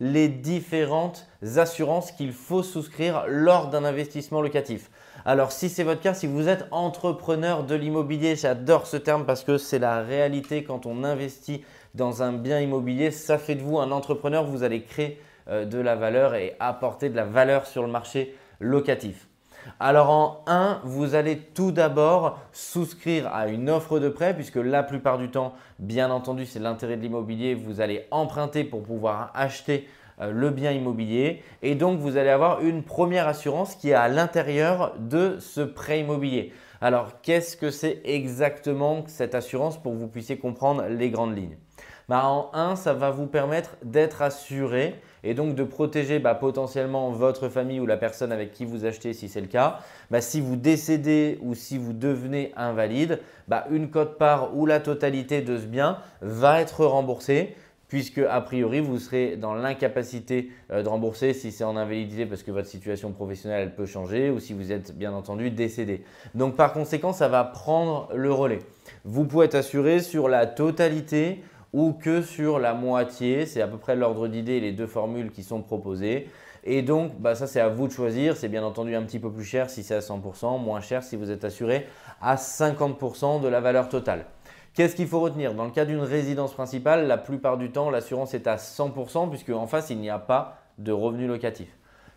les différentes assurances qu'il faut souscrire lors d'un investissement locatif. Alors si c'est votre cas, si vous êtes entrepreneur de l'immobilier, j'adore ce terme parce que c'est la réalité. Quand on investit dans un bien immobilier, ça fait de vous un entrepreneur, vous allez créer euh, de la valeur et apporter de la valeur sur le marché locatif. Alors en 1, vous allez tout d'abord souscrire à une offre de prêt puisque la plupart du temps, bien entendu, c'est l'intérêt de l'immobilier, vous allez emprunter pour pouvoir acheter euh, le bien immobilier. Et donc vous allez avoir une première assurance qui est à l'intérieur de ce prêt immobilier. Alors qu'est-ce que c'est exactement cette assurance pour que vous puissiez comprendre les grandes lignes? Bah, en 1, ça va vous permettre d'être assuré et donc de protéger bah, potentiellement votre famille ou la personne avec qui vous achetez si c'est le cas. Bah, si vous décédez ou si vous devenez invalide, une cote-part ou la totalité de ce bien va être remboursée puisque a priori vous serez dans l'incapacité euh, de rembourser si c'est en invalidité parce que votre situation professionnelle peut changer ou si vous êtes bien entendu décédé. Donc par conséquent, ça va prendre le relais. Vous pouvez être assuré sur la totalité ou que sur la moitié. C'est à peu près l'ordre d'idée les deux formules qui sont proposées. Et donc, bah, ça, c'est à vous de choisir. C'est bien entendu un petit peu plus cher si c'est à 100%, moins cher si vous êtes assuré à 50% de la valeur totale. Qu'est-ce qu'il faut retenir? Dans le cas d'une résidence principale, la plupart du temps, l'assurance est à 100% puisque en face, il n'y a pas de revenu locatif.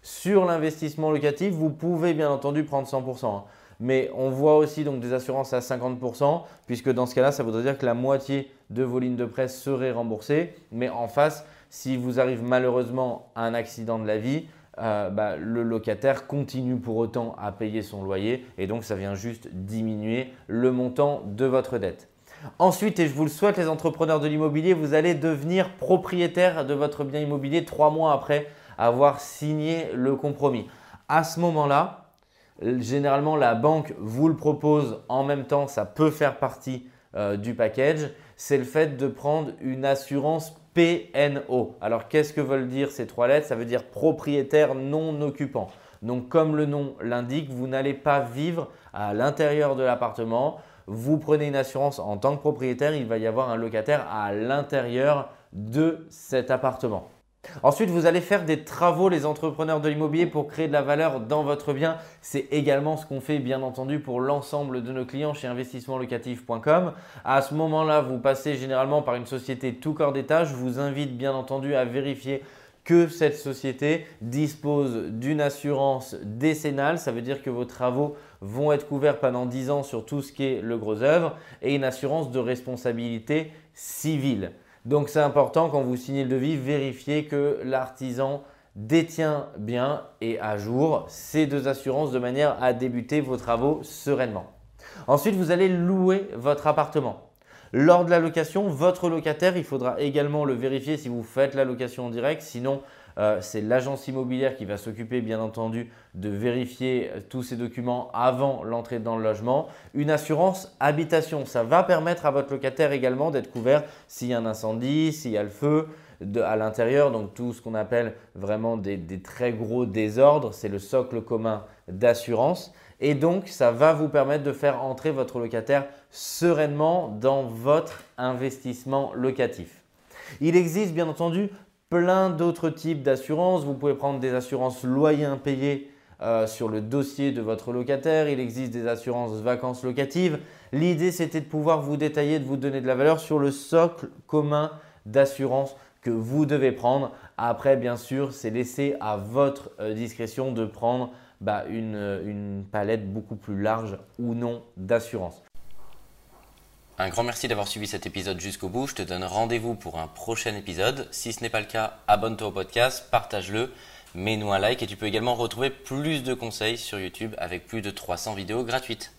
Sur l'investissement locatif, vous pouvez bien entendu prendre 100%. Mais on voit aussi donc des assurances à 50%, puisque dans ce cas-là, ça voudrait dire que la moitié de vos lignes de presse seraient remboursées. Mais en face, si vous arrive malheureusement un accident de la vie, euh, bah, le locataire continue pour autant à payer son loyer et donc ça vient juste diminuer le montant de votre dette. Ensuite, et je vous le souhaite les entrepreneurs de l'immobilier, vous allez devenir propriétaire de votre bien immobilier trois mois après avoir signé le compromis. À ce moment-là, Généralement, la banque vous le propose en même temps, ça peut faire partie euh, du package. C'est le fait de prendre une assurance PNO. Alors, qu'est-ce que veulent dire ces trois lettres? Ça veut dire propriétaire non occupant. Donc, comme le nom l'indique, vous n'allez pas vivre à l'intérieur de l'appartement. Vous prenez une assurance en tant que propriétaire, il va y avoir un locataire à l'intérieur de cet appartement. Ensuite, vous allez faire des travaux, les entrepreneurs de l'immobilier, pour créer de la valeur dans votre bien. C'est également ce qu'on fait, bien entendu, pour l'ensemble de nos clients chez investissementlocatif.com. À ce moment-là, vous passez généralement par une société tout corps d'état. Je vous invite, bien entendu, à vérifier que cette société dispose d'une assurance décennale. Ça veut dire que vos travaux vont être couverts pendant 10 ans sur tout ce qui est le gros œuvre et une assurance de responsabilité civile. Donc c'est important quand vous signez le devis, vérifiez que l'artisan détient bien et à jour ces deux assurances de manière à débuter vos travaux sereinement. Ensuite, vous allez louer votre appartement. Lors de la location, votre locataire, il faudra également le vérifier si vous faites la location en direct. Sinon, euh, c'est l'agence immobilière qui va s'occuper bien entendu de vérifier euh, tous ces documents avant l'entrée dans le logement. Une assurance habitation, ça va permettre à votre locataire également d'être couvert s'il y a un incendie, s'il y a le feu à l'intérieur, donc tout ce qu'on appelle vraiment des, des très gros désordres, c'est le socle commun d'assurance. Et donc, ça va vous permettre de faire entrer votre locataire sereinement dans votre investissement locatif. Il existe bien entendu plein d'autres types d'assurances. Vous pouvez prendre des assurances loyers impayés euh, sur le dossier de votre locataire. Il existe des assurances vacances locatives. L'idée, c'était de pouvoir vous détailler, de vous donner de la valeur sur le socle commun d'assurance que vous devez prendre. Après, bien sûr, c'est laissé à votre euh, discrétion de prendre bah, une, une palette beaucoup plus large ou non d'assurance. Un grand merci d'avoir suivi cet épisode jusqu'au bout. Je te donne rendez-vous pour un prochain épisode. Si ce n'est pas le cas, abonne-toi au podcast, partage-le, mets-nous un like et tu peux également retrouver plus de conseils sur YouTube avec plus de 300 vidéos gratuites.